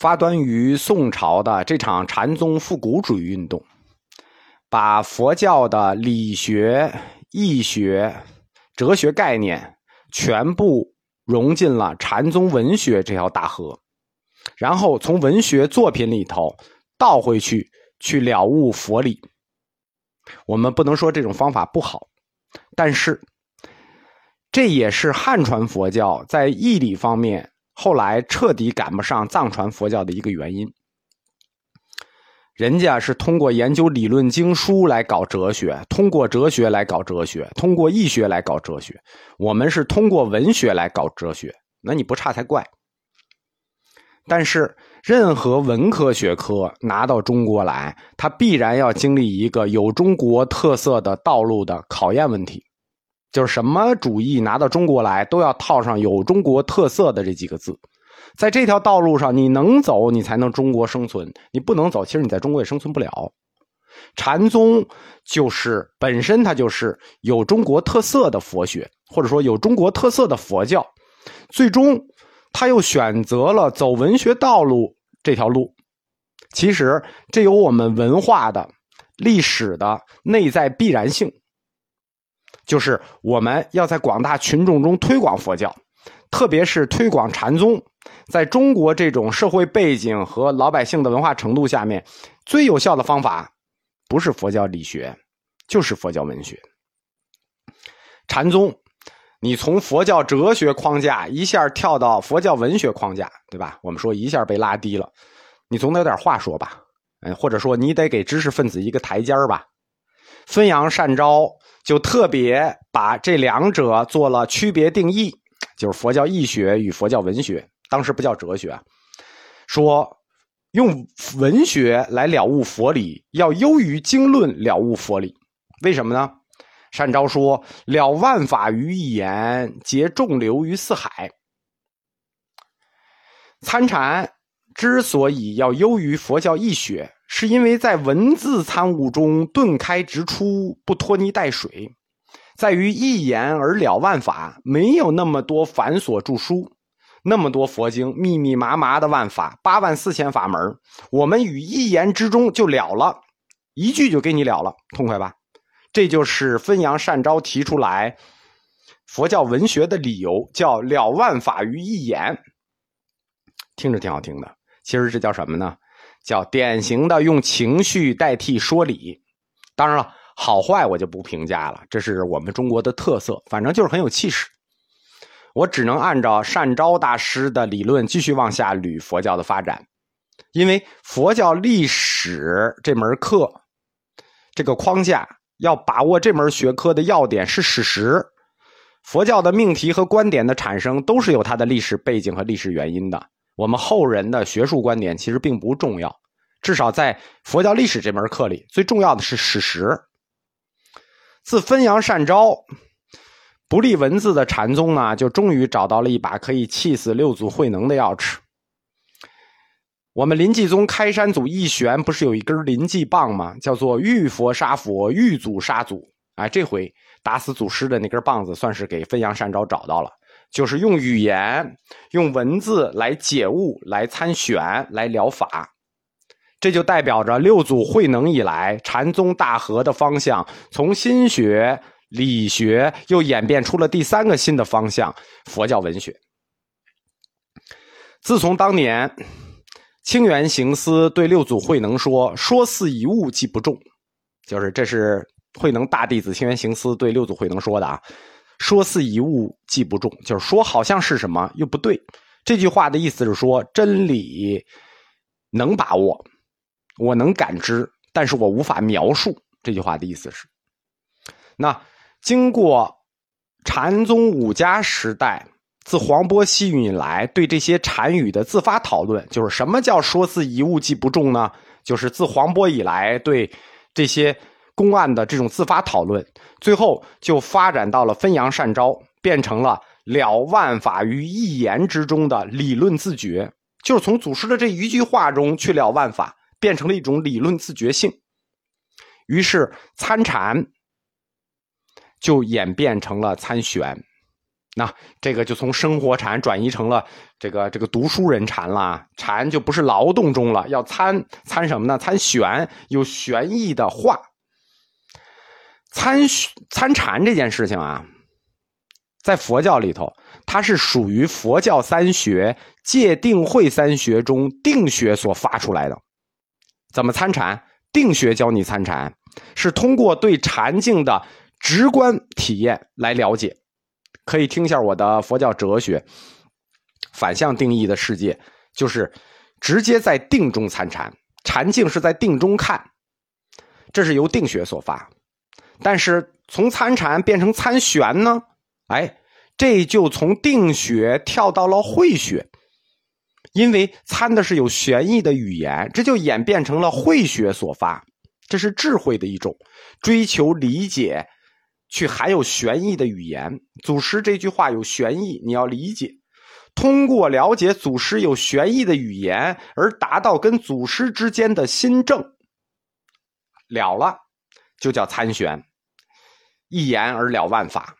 发端于宋朝的这场禅宗复古主义运动，把佛教的理学、义学、哲学概念全部融进了禅宗文学这条大河，然后从文学作品里头倒回去去了悟佛理。我们不能说这种方法不好，但是这也是汉传佛教在义理方面后来彻底赶不上藏传佛教的一个原因。人家是通过研究理论经书来搞哲学，通过哲学来搞哲学，通过易学来搞哲学。我们是通过文学来搞哲学，那你不差才怪。但是，任何文科学科拿到中国来，它必然要经历一个有中国特色的道路的考验问题，就是什么主义拿到中国来，都要套上有中国特色的这几个字。在这条道路上，你能走，你才能中国生存；你不能走，其实你在中国也生存不了。禅宗就是本身它就是有中国特色的佛学，或者说有中国特色的佛教，最终。他又选择了走文学道路这条路，其实这有我们文化的、历史的内在必然性，就是我们要在广大群众中推广佛教，特别是推广禅宗。在中国这种社会背景和老百姓的文化程度下面，最有效的方法不是佛教理学，就是佛教文学。禅宗。你从佛教哲学框架一下跳到佛教文学框架，对吧？我们说一下被拉低了，你总得有点话说吧？嗯，或者说你得给知识分子一个台阶儿吧？分阳善招就特别把这两者做了区别定义，就是佛教义学与佛教文学，当时不叫哲学，说用文学来了悟佛理，要优于经论了悟佛理，为什么呢？善昭说：“了万法于一言，结众流于四海。”参禅之所以要优于佛教义学，是因为在文字参悟中顿开直出，不拖泥带水，在于一言而了万法，没有那么多繁琐著书，那么多佛经，密密麻麻的万法，八万四千法门，我们与一言之中就了了，一句就给你了了，痛快吧？这就是分阳善招提出来佛教文学的理由，叫了万法于一言，听着挺好听的。其实这叫什么呢？叫典型的用情绪代替说理。当然了，好坏我就不评价了，这是我们中国的特色，反正就是很有气势。我只能按照善招大师的理论继续往下捋佛教的发展，因为佛教历史这门课这个框架。要把握这门学科的要点是史实，佛教的命题和观点的产生都是有它的历史背景和历史原因的。我们后人的学术观点其实并不重要，至少在佛教历史这门课里，最重要的是史实。自分阳善招不立文字的禅宗呢，就终于找到了一把可以气死六祖慧能的钥匙。我们临济宗开山祖义玄不是有一根临济棒吗？叫做遇佛杀佛，遇祖杀祖。哎，这回打死祖师的那根棒子，算是给分阳善招找到了，就是用语言、用文字来解悟、来参选、来疗法。这就代表着六祖慧能以来禅宗大河的方向，从心学、理学又演变出了第三个新的方向——佛教文学。自从当年。清源行思对六祖慧能说：“说似一物，即不中。”就是这是慧能大弟子清源行思对六祖慧能说的啊。“说似一物，即不中。”就是说好像是什么，又不对。这句话的意思是说，真理能把握，我能感知，但是我无法描述。这句话的意思是，那经过禅宗五家时代。自黄波西域以来，对这些禅语的自发讨论，就是什么叫“说似一物即不中”呢？就是自黄波以来对这些公案的这种自发讨论，最后就发展到了分阳善招，变成了了万法于一言之中的理论自觉，就是从祖师的这一句话中去了万法，变成了一种理论自觉性。于是参禅就演变成了参玄。那这个就从生活禅转移成了这个这个读书人禅了。禅就不是劳动中了，要参参什么呢？参玄，有玄义的话。参参禅这件事情啊，在佛教里头，它是属于佛教三学戒定慧三学中定学所发出来的。怎么参禅？定学教你参禅，是通过对禅境的直观体验来了解。可以听一下我的佛教哲学反向定义的世界，就是直接在定中参禅，禅境是在定中看，这是由定学所发。但是从参禅变成参玄呢？哎，这就从定学跳到了慧学，因为参的是有玄义的语言，这就演变成了慧学所发。这是智慧的一种追求理解，去含有玄义的语言。祖师这句话有玄义，你要理解。通过了解祖师有玄义的语言，而达到跟祖师之间的心正了了，就叫参玄。一言而了万法，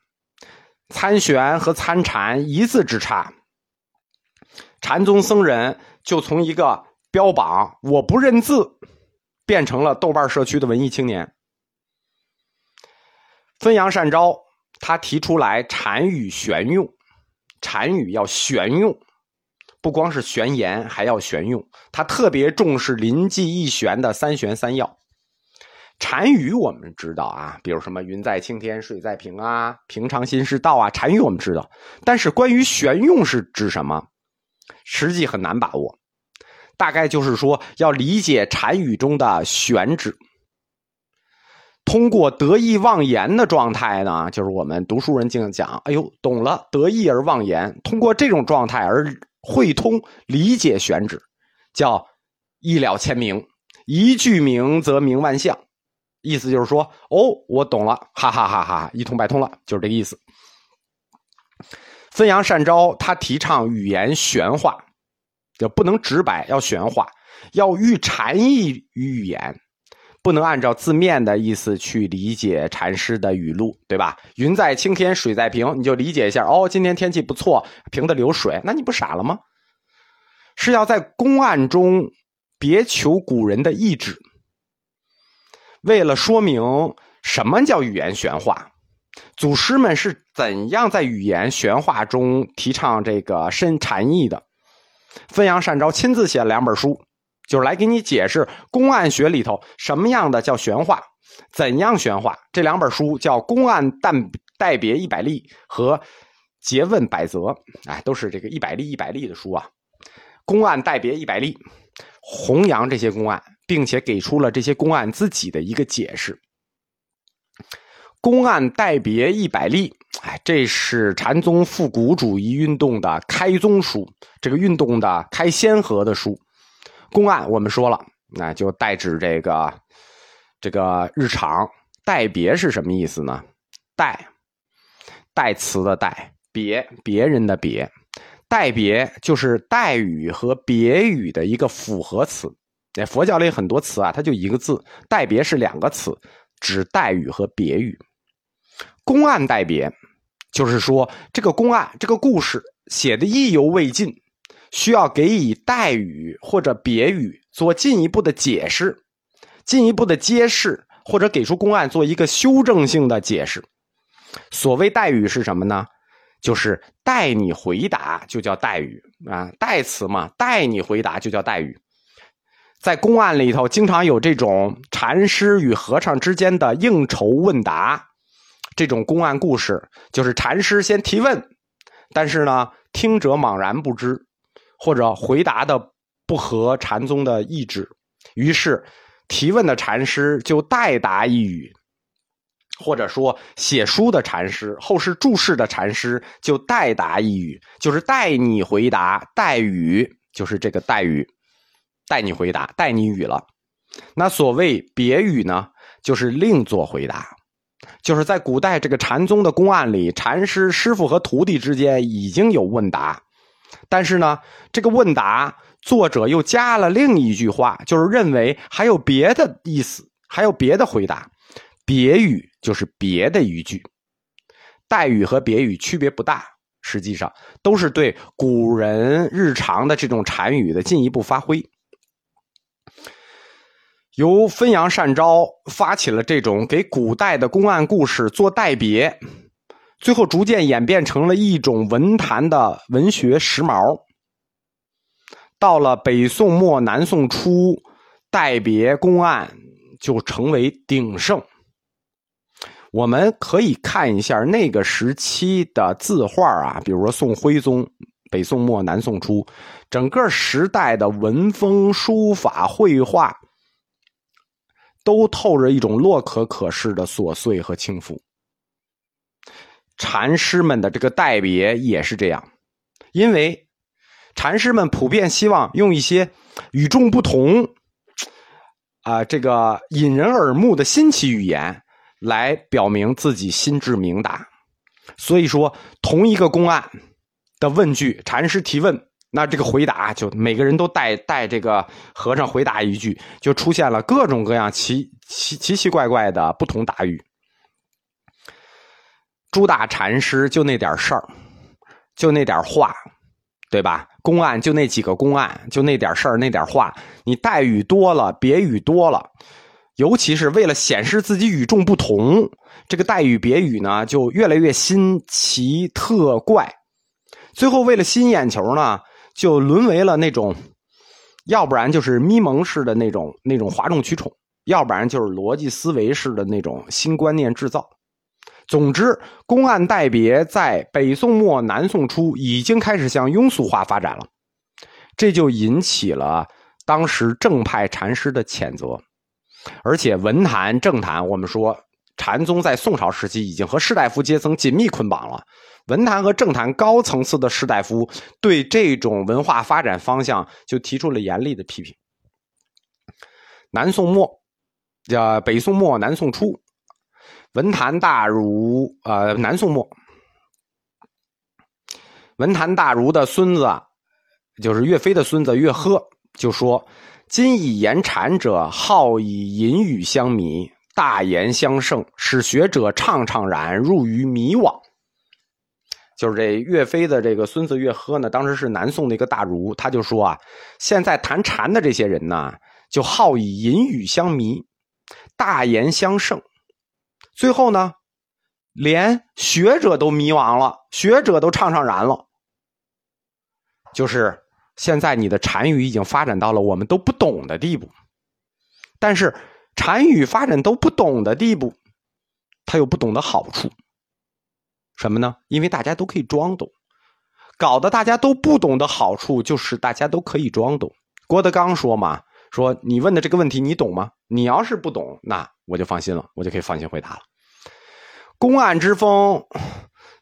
参玄和参禅一字之差。禅宗僧人就从一个标榜我不认字，变成了豆瓣社区的文艺青年。汾阳善昭他提出来禅语玄用，禅语要玄用，不光是玄言，还要玄用。他特别重视临济一玄的三玄三要。禅语我们知道啊，比如什么“云在青天，水在平”啊，“平常心是道”啊，禅语我们知道。但是关于玄用是指什么，实际很难把握。大概就是说，要理解禅语中的玄旨，通过得意忘言的状态呢，就是我们读书人经常讲：“哎呦，懂了，得意而忘言。”通过这种状态而会通理解玄旨，叫一了千明，一句明则明万象。意思就是说，哦，我懂了，哈哈哈哈，一通百通了，就是这个意思。汾阳善昭他提倡语言玄化，就不能直白，要玄化，要寓禅意于语言，不能按照字面的意思去理解禅师的语录，对吧？云在青天，水在平，你就理解一下，哦，今天天气不错，平的流水，那你不傻了吗？是要在公案中别求古人的意志。为了说明什么叫语言玄化，祖师们是怎样在语言玄化中提倡这个深禅意的？汾阳善昭亲自写了两本书，就是来给你解释公案学里头什么样的叫玄化，怎样玄化。这两本书叫《公案代代别一百例》和《诘问百则》，哎，都是这个一百例一百例的书啊。公案代别一百例，弘扬这些公案。并且给出了这些公案自己的一个解释。公案代别一百例，哎，这是禅宗复古主义运动的开宗书，这个运动的开先河的书。公案我们说了，那就代指这个这个日常。代别是什么意思呢？代代词的代，别别人的别，代别就是代语和别语的一个复合词。在佛教里很多词啊，它就一个字，代别是两个词，指代语和别语。公案代别，就是说这个公案这个故事写的意犹未尽，需要给以代语或者别语做进一步的解释、进一步的揭示，或者给出公案做一个修正性的解释。所谓代语是什么呢？就是代你回答就叫代语啊，代词嘛，代你回答就叫代语。在公案里头，经常有这种禅师与和尚之间的应酬问答，这种公案故事，就是禅师先提问，但是呢，听者茫然不知，或者回答的不合禅宗的意志，于是提问的禅师就代答一语，或者说写书的禅师、后世注释的禅师就代答一语，就是代你回答，代语就是这个代语。代你回答，代你语了。那所谓别语呢，就是另作回答。就是在古代这个禅宗的公案里，禅师师傅和徒弟之间已经有问答，但是呢，这个问答作者又加了另一句话，就是认为还有别的意思，还有别的回答。别语就是别的语句，代语和别语区别不大，实际上都是对古人日常的这种禅语的进一步发挥。由汾阳善昭发起了这种给古代的公案故事做代别，最后逐渐演变成了一种文坛的文学时髦。到了北宋末南宋初，代别公案就成为鼎盛。我们可以看一下那个时期的字画啊，比如说宋徽宗、北宋末南宋初，整个时代的文风、书法、绘画。都透着一种洛可可式的琐碎和轻浮。禅师们的这个代别也是这样，因为禅师们普遍希望用一些与众不同、啊这个引人耳目的新奇语言来表明自己心智明达。所以说，同一个公案的问句，禅师提问。那这个回答就每个人都带带这个和尚回答一句，就出现了各种各样奇奇奇奇怪怪的不同答语。朱大禅师就那点事儿，就那点话，对吧？公案就那几个公案，就那点事儿那点话。你带语多了，别语多了，尤其是为了显示自己与众不同，这个带语别语呢就越来越新奇特怪。最后为了吸引眼球呢。就沦为了那种，要不然就是咪蒙式的那种那种哗众取宠，要不然就是逻辑思维式的那种新观念制造。总之，公案代别在北宋末南宋初已经开始向庸俗化发展了，这就引起了当时正派禅师的谴责。而且文坛政坛，我们说禅宗在宋朝时期已经和士大夫阶层紧密捆绑了。文坛和政坛高层次的士大夫对这种文化发展方向就提出了严厉的批评。南宋末，叫北宋末南宋初，文坛大儒呃，南宋末，文坛大儒的孙子，就是岳飞的孙子岳呵，就说：“今以言禅者，好以隐语相迷，大言相胜，使学者怅怅然，入于迷惘。”就是这岳飞的这个孙子岳呵呢，当时是南宋的一个大儒，他就说啊，现在谈禅的这些人呢，就好以隐语相迷，大言相胜，最后呢，连学者都迷惘了，学者都怅怅然了。就是现在你的禅语已经发展到了我们都不懂的地步，但是禅语发展都不懂的地步，它有不懂的好处。什么呢？因为大家都可以装懂，搞得大家都不懂的好处就是大家都可以装懂。郭德纲说嘛：“说你问的这个问题你懂吗？你要是不懂，那我就放心了，我就可以放心回答了。”公案之风，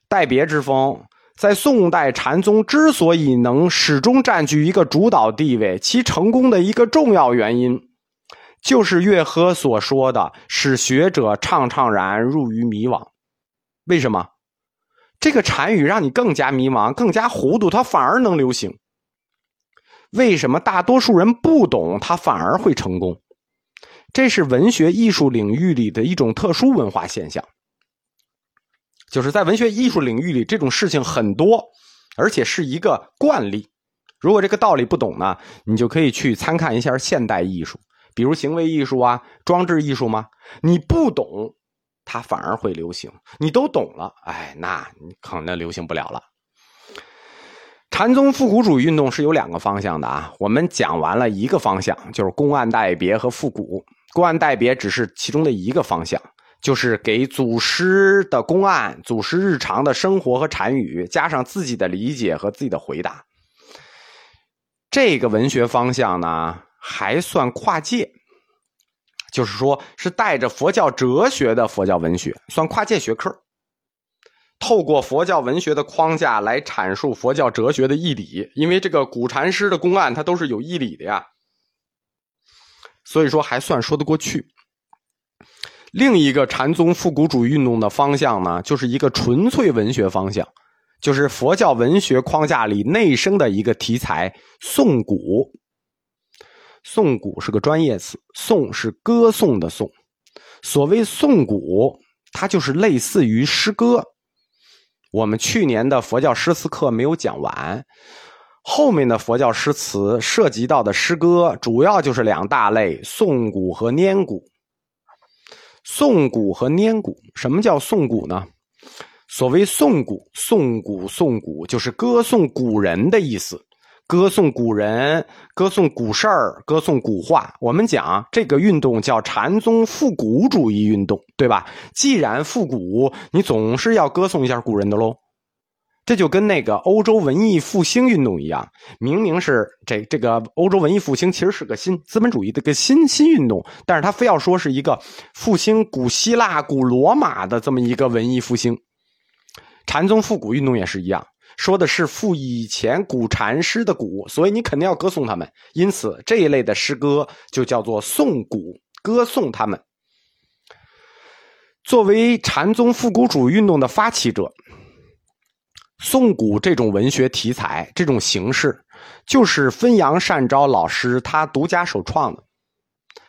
待别之风，在宋代禅宗之所以能始终占据一个主导地位，其成功的一个重要原因，就是乐呵所说的使学者怅怅然入于迷惘。为什么？这个禅语让你更加迷茫、更加糊涂，它反而能流行。为什么大多数人不懂，它反而会成功？这是文学艺术领域里的一种特殊文化现象。就是在文学艺术领域里，这种事情很多，而且是一个惯例。如果这个道理不懂呢，你就可以去参看一下现代艺术，比如行为艺术啊、装置艺术吗？你不懂。它反而会流行，你都懂了，哎，那你可能流行不了了。禅宗复古主义运动是有两个方向的啊，我们讲完了一个方向，就是公案代别和复古。公案代别只是其中的一个方向，就是给祖师的公案、祖师日常的生活和禅语加上自己的理解和自己的回答。这个文学方向呢，还算跨界。就是说，是带着佛教哲学的佛教文学，算跨界学科。透过佛教文学的框架来阐述佛教哲学的义理，因为这个古禅师的公案，它都是有义理的呀。所以说，还算说得过去。另一个禅宗复古主义运动的方向呢，就是一个纯粹文学方向，就是佛教文学框架里内生的一个题材——颂古。颂古是个专业词，颂是歌颂的颂。所谓颂古，它就是类似于诗歌，我们去年的佛教诗词课没有讲完，后面的佛教诗词涉及到的诗歌主要就是两大类：颂古和拈古。颂古和拈古，什么叫颂古呢？所谓颂古，颂古颂古就是歌颂古人的意思。歌颂古人，歌颂古事儿，歌颂古话。我们讲这个运动叫禅宗复古主义运动，对吧？既然复古，你总是要歌颂一下古人的喽。这就跟那个欧洲文艺复兴运动一样，明明是这这个欧洲文艺复兴其实是个新资本主义的个新新运动，但是他非要说是一个复兴古希腊、古罗马的这么一个文艺复兴。禅宗复古运动也是一样。说的是复以前古禅师的古，所以你肯定要歌颂他们。因此这一类的诗歌就叫做颂古，歌颂他们。作为禅宗复古主义运动的发起者，颂古这种文学题材、这种形式，就是分阳善昭老师他独家首创的。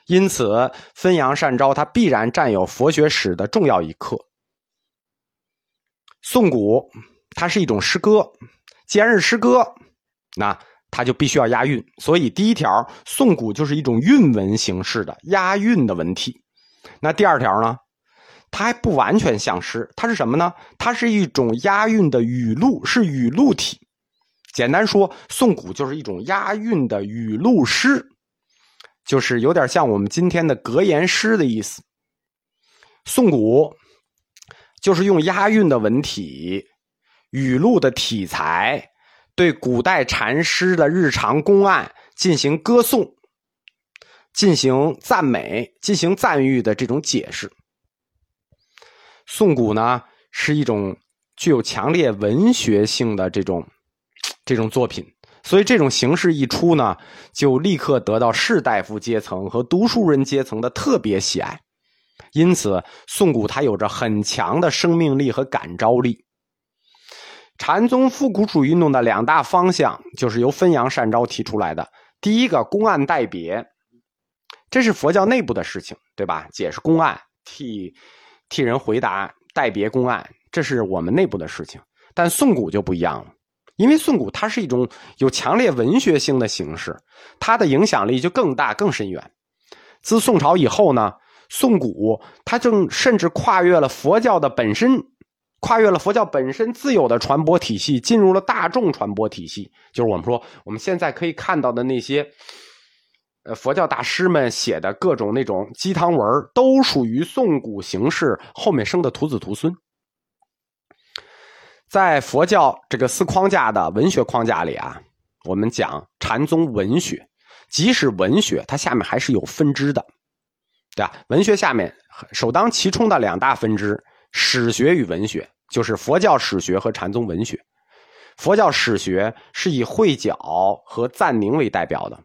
因此，分阳善昭他必然占有佛学史的重要一课。颂古。它是一种诗歌，既然是诗歌，那它就必须要押韵。所以第一条，颂古就是一种韵文形式的押韵的文体。那第二条呢？它还不完全像诗，它是什么呢？它是一种押韵的语录，是语录体。简单说，颂古就是一种押韵的语录诗，就是有点像我们今天的格言诗的意思。颂古就是用押韵的文体。语录的题材，对古代禅师的日常公案进行歌颂、进行赞美、进行赞誉的这种解释。颂古呢，是一种具有强烈文学性的这种这种作品，所以这种形式一出呢，就立刻得到士大夫阶层和读书人阶层的特别喜爱。因此，颂古它有着很强的生命力和感召力。禅宗复古主义运动的两大方向，就是由分阳善昭提出来的。第一个公案代别，这是佛教内部的事情，对吧？解释公案，替替人回答，代别公案，这是我们内部的事情。但宋古就不一样了，因为宋古它是一种有强烈文学性的形式，它的影响力就更大、更深远。自宋朝以后呢，宋古它正甚至跨越了佛教的本身。跨越了佛教本身自有的传播体系，进入了大众传播体系，就是我们说我们现在可以看到的那些，呃，佛教大师们写的各种那种鸡汤文，都属于宋古形式后面生的徒子徒孙。在佛教这个四框架的文学框架里啊，我们讲禅宗文学，即使文学，它下面还是有分支的，对吧？文学下面首当其冲的两大分支。史学与文学就是佛教史学和禅宗文学。佛教史学是以慧皎和赞宁为代表的，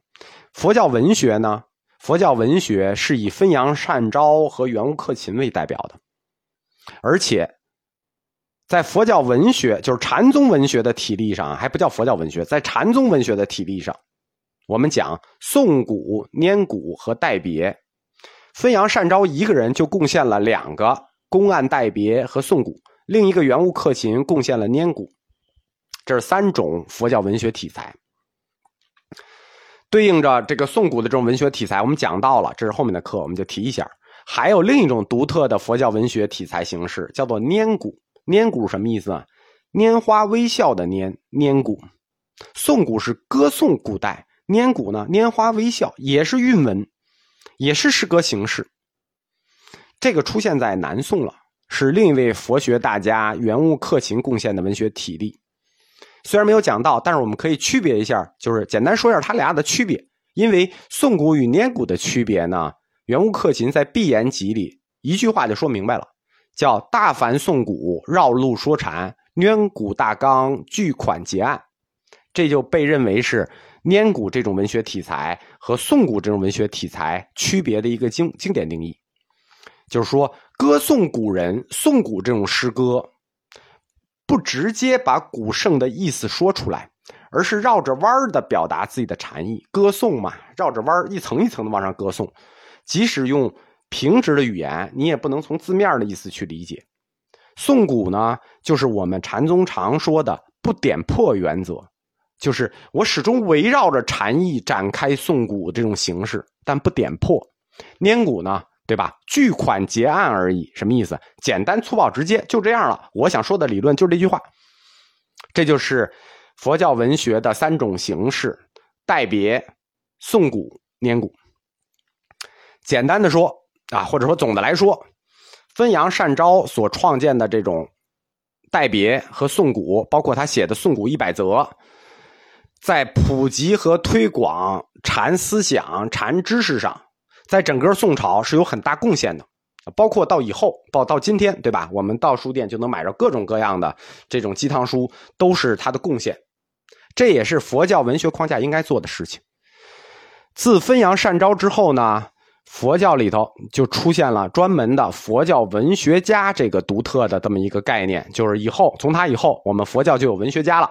佛教文学呢？佛教文学是以分阳善昭和圆悟克勤为代表的。而且，在佛教文学，就是禅宗文学的体例上，还不叫佛教文学，在禅宗文学的体例上，我们讲颂古、拈古和代别，分阳善昭一个人就贡献了两个。公案代别和颂古，另一个圆悟克勤贡献了拈古，这是三种佛教文学题材。对应着这个颂古的这种文学题材，我们讲到了，这是后面的课，我们就提一下。还有另一种独特的佛教文学题材形式，叫做拈古。拈古什么意思啊？拈花微笑的拈，拈古。颂古是歌颂古代，拈古呢，拈花微笑也是韵文，也是诗歌形式。这个出现在南宋了，是另一位佛学大家圆悟克勤贡献的文学体例。虽然没有讲到，但是我们可以区别一下，就是简单说一下他俩的区别。因为宋古与拈古的区别呢，圆悟克勤在《闭言集》里一句话就说明白了，叫“大凡宋古绕路说禅，拈古大纲巨款结案”，这就被认为是拈古这种文学题材和宋古这种文学题材区别的一个经经典定义。就是说，歌颂古人、颂古这种诗歌，不直接把古圣的意思说出来，而是绕着弯儿的表达自己的禅意。歌颂嘛，绕着弯儿一层一层的往上歌颂，即使用平直的语言，你也不能从字面的意思去理解。颂古呢，就是我们禅宗常说的不点破原则，就是我始终围绕着禅意展开颂古这种形式，但不点破。拈古呢，对吧？巨款结案而已，什么意思？简单粗暴直接，就这样了。我想说的理论就是这句话。这就是佛教文学的三种形式：代别、宋古、拈古。简单的说啊，或者说总的来说。分阳善昭所创建的这种代别和宋古，包括他写的《宋古一百则》，在普及和推广禅思想、禅知识上，在整个宋朝是有很大贡献的。包括到以后，到到今天，对吧？我们到书店就能买着各种各样的这种鸡汤书，都是他的贡献。这也是佛教文学框架应该做的事情。自分阳善昭之后呢？佛教里头就出现了专门的佛教文学家这个独特的这么一个概念，就是以后从他以后，我们佛教就有文学家了。